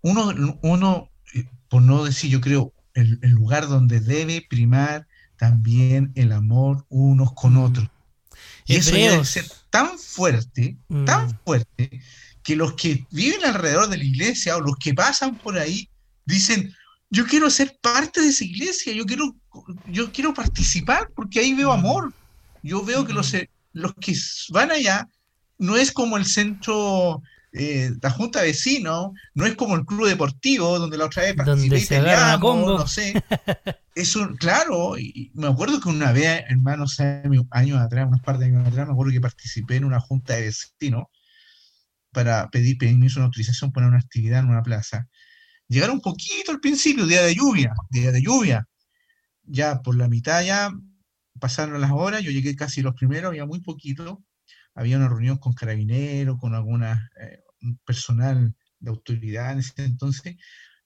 uno, uno, eh, por no decir, yo creo, el, el lugar donde debe primar también el amor unos con Mm. otros. Y eso debe ser tan fuerte, Mm. tan fuerte, que los que viven alrededor de la iglesia o los que pasan por ahí dicen, yo quiero ser parte de esa iglesia, yo quiero, yo quiero participar porque ahí veo Mm. amor. Yo veo que los, Mm. los que van allá no es como el centro, eh, la junta de vecinos, no es como el club deportivo donde la otra vez participé y peleamos, no sé. Es un, claro, y me acuerdo que una vez, hermanos, años años atrás, unos par de años atrás, me acuerdo que participé en una junta de vecinos para pedir permiso, una autorización para una actividad en una plaza. Llegaron un poquito al principio, día de lluvia, día de lluvia. Ya por la mitad ya pasaron las horas, yo llegué casi los primeros, había muy poquito. Había una reunión con carabineros, con alguna eh, personal de autoridad en ese entonces.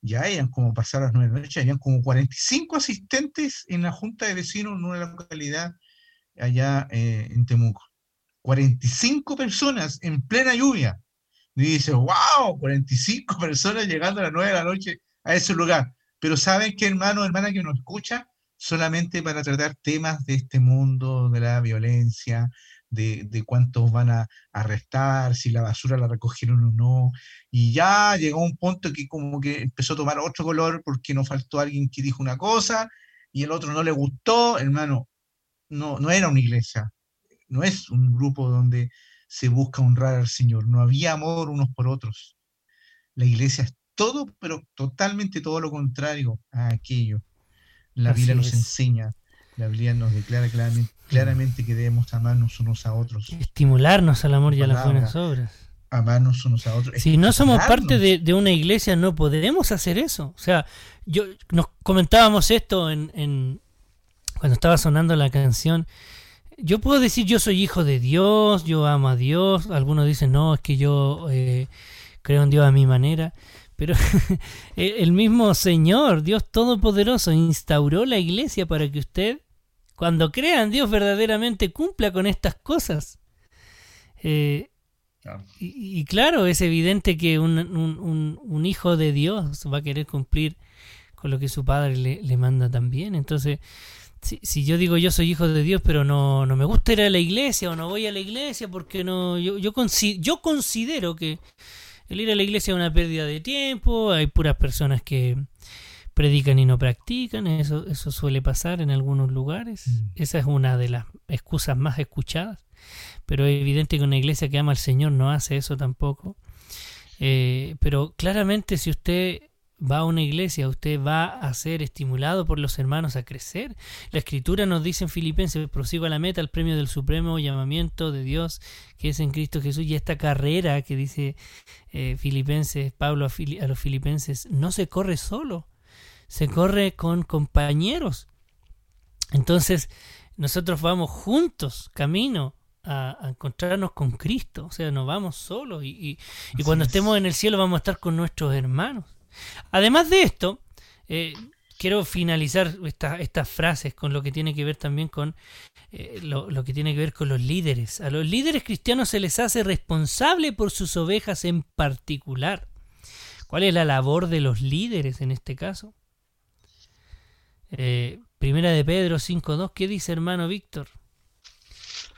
Ya eran como pasaron las nueve de la noche, habían como 45 asistentes en la junta de vecinos en una localidad allá eh, en Temuco. 45 personas en plena lluvia. Y dice, wow, 45 personas llegando a las 9 de la noche a ese lugar. Pero ¿saben qué, hermano, hermana que nos escucha? Solamente para tratar temas de este mundo, de la violencia, de, de cuántos van a arrestar, si la basura la recogieron o no. Y ya llegó un punto que como que empezó a tomar otro color porque nos faltó alguien que dijo una cosa y el otro no le gustó. Hermano, no, no era una iglesia, no es un grupo donde se busca honrar al Señor. No había amor unos por otros. La iglesia es todo, pero totalmente todo lo contrario a aquello. La Así Biblia nos es. enseña, la Biblia nos declara claramente, claramente que debemos amarnos unos a otros, Estimularnos al amor y a las buenas obras. amarnos unos a otros. Si no somos parte de, de una iglesia, no podemos hacer eso. O sea, yo nos comentábamos esto en, en- cuando estaba sonando la canción. Yo puedo decir yo soy hijo de Dios, yo amo a Dios. Algunos dicen no, es que yo eh, creo en Dios a mi manera. Pero el el mismo Señor, Dios Todopoderoso, instauró la iglesia para que usted, cuando crea en Dios, verdaderamente cumpla con estas cosas. Eh, Claro. y, y claro, es evidente que un, un- un- un hijo de Dios va a querer cumplir con lo que su padre le, le manda también. Entonces, si, si yo digo yo soy hijo de Dios, pero no, no me gusta ir a la iglesia o no voy a la iglesia porque no, yo, yo, consi- yo considero que el ir a la iglesia es una pérdida de tiempo, hay puras personas que predican y no practican, eso, eso suele pasar en algunos lugares, Mm. esa es una de las excusas más escuchadas, pero es evidente que una iglesia que ama al Señor no hace eso tampoco. Eh, pero claramente si usted va a una iglesia, usted va a ser estimulado por los hermanos a crecer. La escritura nos dice en Filipenses, prosigo a la meta, al premio del supremo llamamiento de Dios que es en Cristo Jesús. Y esta carrera que dice eh, Filipenses, Pablo a, Fili- a los filipenses, no se corre solo, se corre con compañeros. Entonces, nosotros vamos juntos, camino a, a encontrarnos con Cristo, o sea, no vamos solos y, y- y Así cuando es. estemos en el cielo vamos a estar con nuestros hermanos. Además de esto, eh, quiero finalizar esta- estas frases con lo que tiene que ver también con eh, lo, lo que tiene que ver con los líderes. A los líderes cristianos se les hace responsable por sus ovejas en particular. ¿Cuál es la labor de los líderes en este caso? Eh, primera de Pedro 5.2, ¿qué dice hermano Víctor?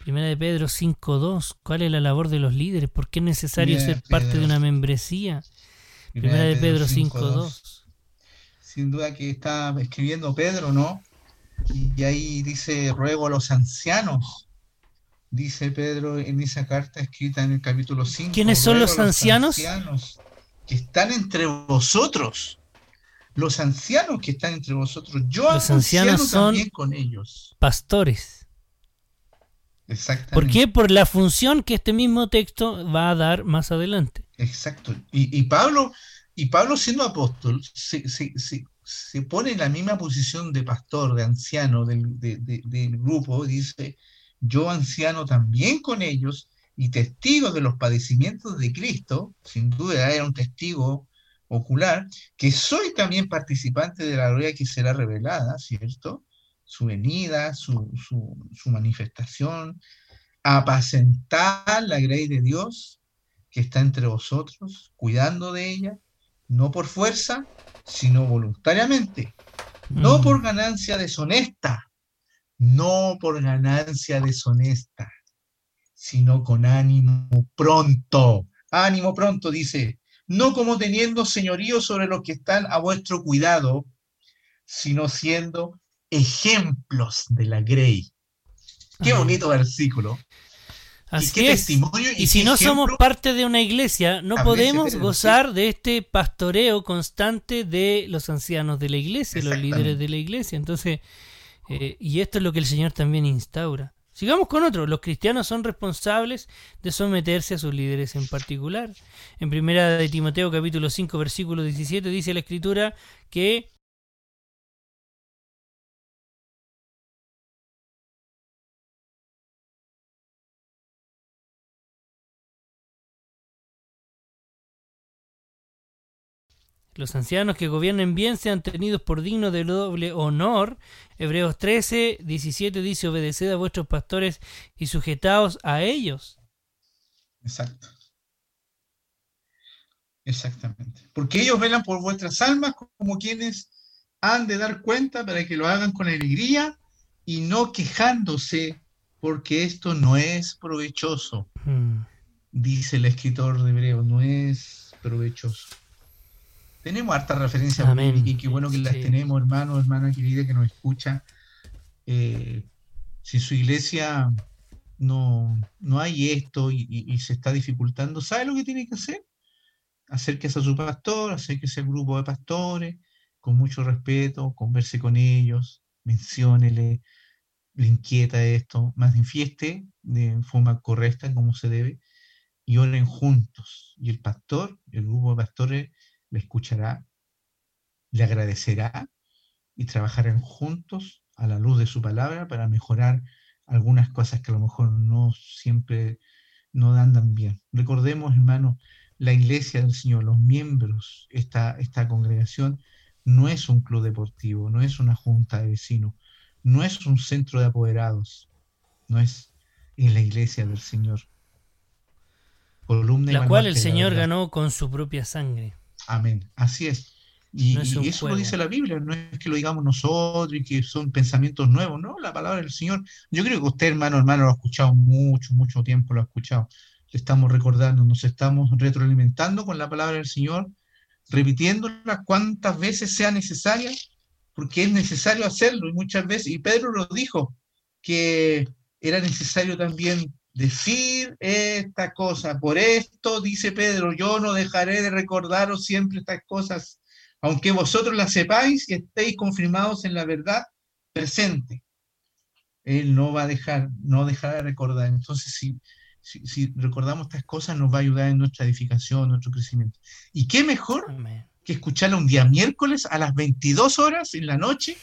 Primera de Pedro 5.2, ¿cuál es la labor de los líderes? ¿Por qué es necesario ser parte de una membresía? Primera de Pedro 5.2. Sin duda que está escribiendo Pedro, ¿no? Y ahí dice, ruego a los ancianos, dice Pedro en esa carta escrita en el capítulo 5. ¿Quiénes son los a ancianos? ancianos que están entre vosotros. Los ancianos que están entre vosotros. Yo Los ancianos son- también con ellos. Pastores. Exactamente. ¿Por qué? Por la función que este mismo texto va a dar más adelante. Exacto. Y, y Pablo, y Pablo siendo apóstol, se, se- se- se pone en la misma posición de pastor, de anciano del, de- de- del grupo, dice, yo anciano también con ellos y testigo de los padecimientos de Cristo, sin duda era un testigo ocular, que soy también participante de la gloria que será revelada, ¿cierto? Su venida, su, su, su manifestación, apacentar la grey de Dios que está entre vosotros, cuidando de ella, no por fuerza, sino voluntariamente, no Mm. por ganancia deshonesta, no por ganancia deshonesta, sino con ánimo pronto. Ánimo pronto, dice, no como teniendo señorío sobre los que están a vuestro cuidado, sino siendo ejemplos de la grey. Qué bonito versículo. Y Así qué es. testimonio Y si no somos parte de una iglesia, no podemos gozar de este pastoreo constante de los ancianos de la iglesia, los líderes de la iglesia. Entonces, eh, y esto es lo que el Señor también instaura. Sigamos con otro. Los cristianos son responsables de someterse a sus líderes en particular. En primera de Timoteo capítulo 5 versículo 17 dice la escritura que Los ancianos que gobiernen bien sean tenidos por dignos de doble honor. Hebreos 13, 17 dice, obedeced a vuestros pastores y sujetaos a ellos. Exacto. Exactamente. Porque ellos velan por vuestras almas como quienes han de dar cuenta para que lo hagan con alegría y no quejándose, porque esto no es provechoso, Mm, dice el escritor de Hebreos, no es provechoso. Tenemos harta referencia Amén. bíblica y qué bueno que las Sí. tenemos, hermano, hermana querida que nos escucha. Eh, si su iglesia no, no hay esto y, y- y se está dificultando, ¿sabe lo que tiene que hacer? Acérquese a su pastor, acérquese al grupo de pastores, con mucho respeto, converse con ellos, menciónele, le inquieta esto, manifieste de forma correcta como se debe y oren juntos. Y el pastor, el grupo de pastores, le escuchará, le agradecerá y trabajarán juntos a la luz de su palabra para mejorar algunas cosas que a lo mejor no siempre no andan bien. Recordemos, hermano, la iglesia del Señor, los miembros, esta, esta congregación no es un club deportivo, no es una junta de vecinos, no es un centro de apoderados, no es, es la iglesia del Señor. Columna La cual el Señor ganó con su propia sangre. Amén, así es. Y, No es y eso lo dice la Biblia, no es que lo digamos nosotros y que son pensamientos nuevos, no, la palabra del Señor. Yo creo que usted, hermano, hermano, lo ha escuchado mucho, mucho tiempo, lo ha escuchado. Le estamos recordando, nos estamos retroalimentando con la palabra del Señor, repitiéndola cuantas veces sea necesaria, porque es necesario hacerlo y muchas veces, y Pedro lo dijo, que era necesario también decir esta cosa. Por esto, dice Pedro, yo no dejaré de recordaros siempre estas cosas, aunque vosotros las sepáis y estéis confirmados en la verdad presente. Él no va a dejar, no dejará de recordar. Entonces, si, si, si recordamos estas cosas, nos va a ayudar en nuestra edificación, nuestro crecimiento. ¿Y qué mejor Amén. que escucharla un día miércoles a las 22 horas en la noche,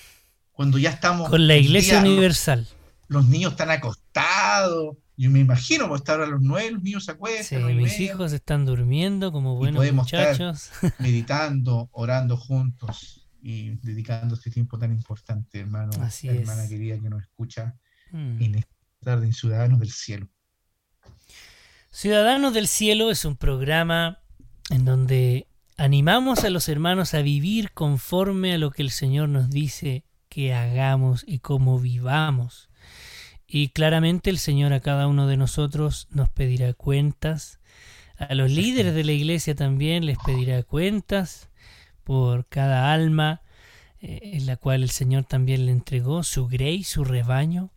cuando ya estamos... Con la Iglesia día- Universal. los niños están acostados. Yo me imagino, pues estar a las nueve, los niños se Sí, acuestan, y mis media, hijos están durmiendo como buenos podemos estar- muchachos. meditando, orando juntos y dedicando este tiempo tan importante, hermano, Así hermana es. querida que nos escucha Mm. en esta tarde en Ciudadanos del Cielo. Ciudadanos del Cielo es un programa en donde animamos a los hermanos a vivir conforme a lo que el Señor nos dice que hagamos y cómo vivamos. Y claramente el Señor a cada uno de nosotros nos pedirá cuentas. A los líderes de la iglesia también les pedirá cuentas por cada alma eh, en la cual el Señor también le entregó su grey, su rebaño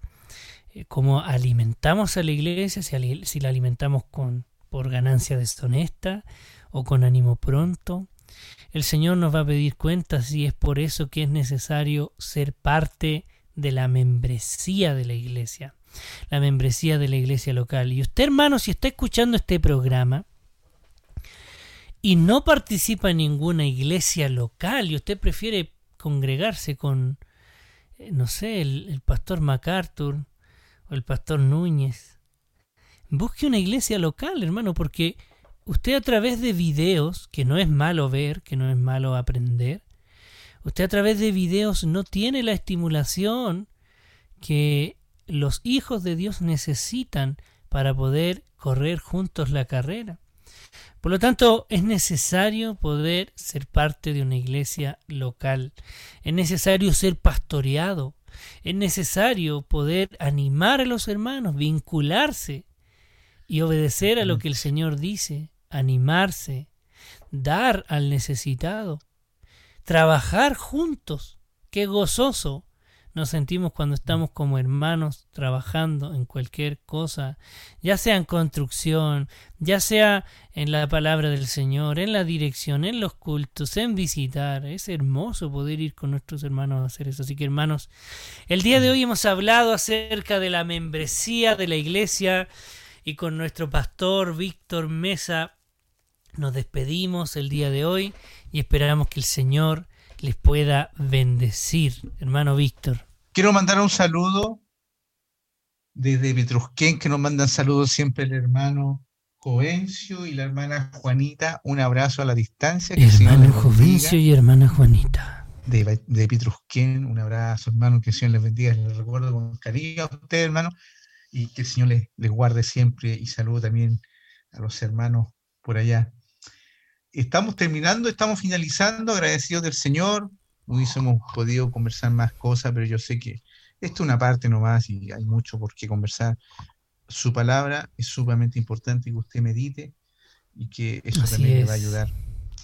eh, cómo alimentamos a la iglesia, si, si la alimentamos con, por ganancia deshonesta o con ánimo pronto. El Señor nos va a pedir cuentas y es por eso que es necesario ser parte de la membresía de la iglesia. la membresía de la iglesia local. Y usted, hermano, si está escuchando este programa y no participa en ninguna iglesia local y usted prefiere congregarse con, eh, no sé, el, el pastor MacArthur o el pastor Núñez, busque una iglesia local, hermano, porque usted a través de videos, que no es malo ver, que no es malo aprender, usted a través de videos no tiene la estimulación que los hijos de Dios necesitan para poder correr juntos la carrera. Por lo tanto, es necesario poder ser parte de una iglesia local. Es necesario ser pastoreado. Es necesario poder animar a los hermanos, vincularse y obedecer a lo que el Señor dice, animarse, dar al necesitado, trabajar juntos. Qué gozoso nos sentimos cuando estamos como hermanos trabajando en cualquier cosa, ya sea en construcción, ya sea en la palabra del Señor, en la dirección, en los cultos, en visitar. Es hermoso poder ir con nuestros hermanos a hacer eso. Así que hermanos, el día de hoy hemos hablado acerca de la membresía de la iglesia y con nuestro pastor Víctor Mesa nos despedimos el día de hoy y esperamos que el Señor les pueda bendecir, hermano Víctor. Quiero mandar un saludo desde Petrusquén, que nos mandan saludos siempre el hermano Jovencio y la hermana Juanita. Un abrazo a la distancia. Que hermano Jovencio y hermana Juanita. De, de Petrusquén, un abrazo, hermano, que el Señor les bendiga. Les recuerdo con cariño a ustedes, hermano, y que el Señor les, les guarde siempre. Y saludo también a los hermanos por allá estamos terminando, estamos finalizando, agradecidos del Señor. Hubiésemos podido conversar más cosas, pero yo sé que esto es una parte nomás y hay mucho por qué conversar. Su palabra es sumamente importante que usted medite y que eso también le va a ayudar.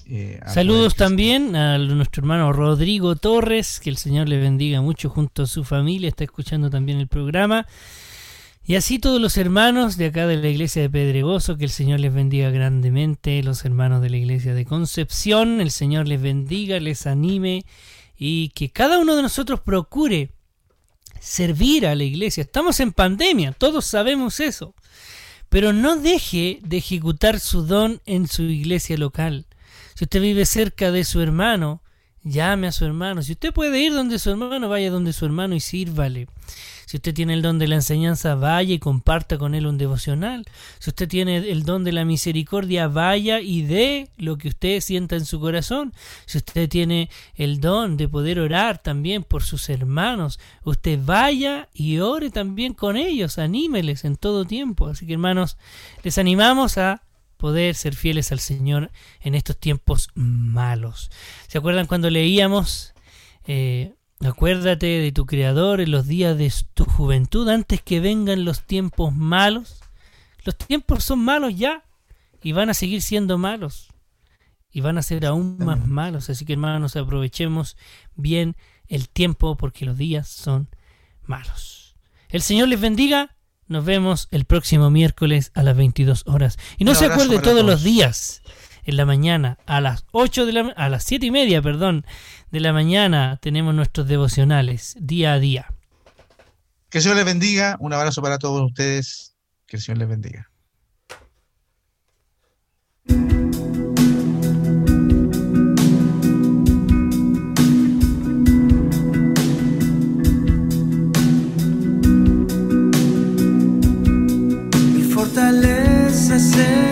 Eh, Saludos también a nuestro hermano Rodrigo Torres, que el Señor le bendiga mucho junto a su familia, está escuchando también el programa. Y así todos los hermanos de acá de la iglesia de Pedregoso, que el Señor les bendiga grandemente, los hermanos de la iglesia de Concepción, el Señor les bendiga, les anime y que cada uno de nosotros procure servir a la iglesia. Estamos en pandemia, todos sabemos eso, pero no deje de ejecutar su don en su iglesia local. Si usted vive cerca de su hermano, llame a su hermano. Si usted puede ir donde su hermano, vaya donde su hermano y sírvale. Si usted tiene el don de la enseñanza, vaya y comparta con él un devocional. Si usted tiene el don de la misericordia, vaya y dé lo que usted sienta en su corazón. Si usted tiene el don de poder orar también por sus hermanos, usted vaya y ore también con ellos, anímeles en todo tiempo. Así que hermanos, les animamos a poder ser fieles al Señor en estos tiempos malos. ¿Se acuerdan cuando leíamos eh, Acuérdate de tu Creador en los días de tu juventud antes que vengan los tiempos malos. Los tiempos son malos ya y van a seguir siendo malos y van a ser aún más malos. Así que hermanos, aprovechemos bien el tiempo porque los días son malos. El Señor les bendiga. Nos vemos el próximo miércoles a las 22 horas. Y no se acuerde todos los días. En la mañana, a las 8 de la a las 7 y media, perdón, de la mañana tenemos nuestros devocionales día a día. Que el Señor les bendiga. Un abrazo para todos ustedes. Que el Señor les bendiga. myself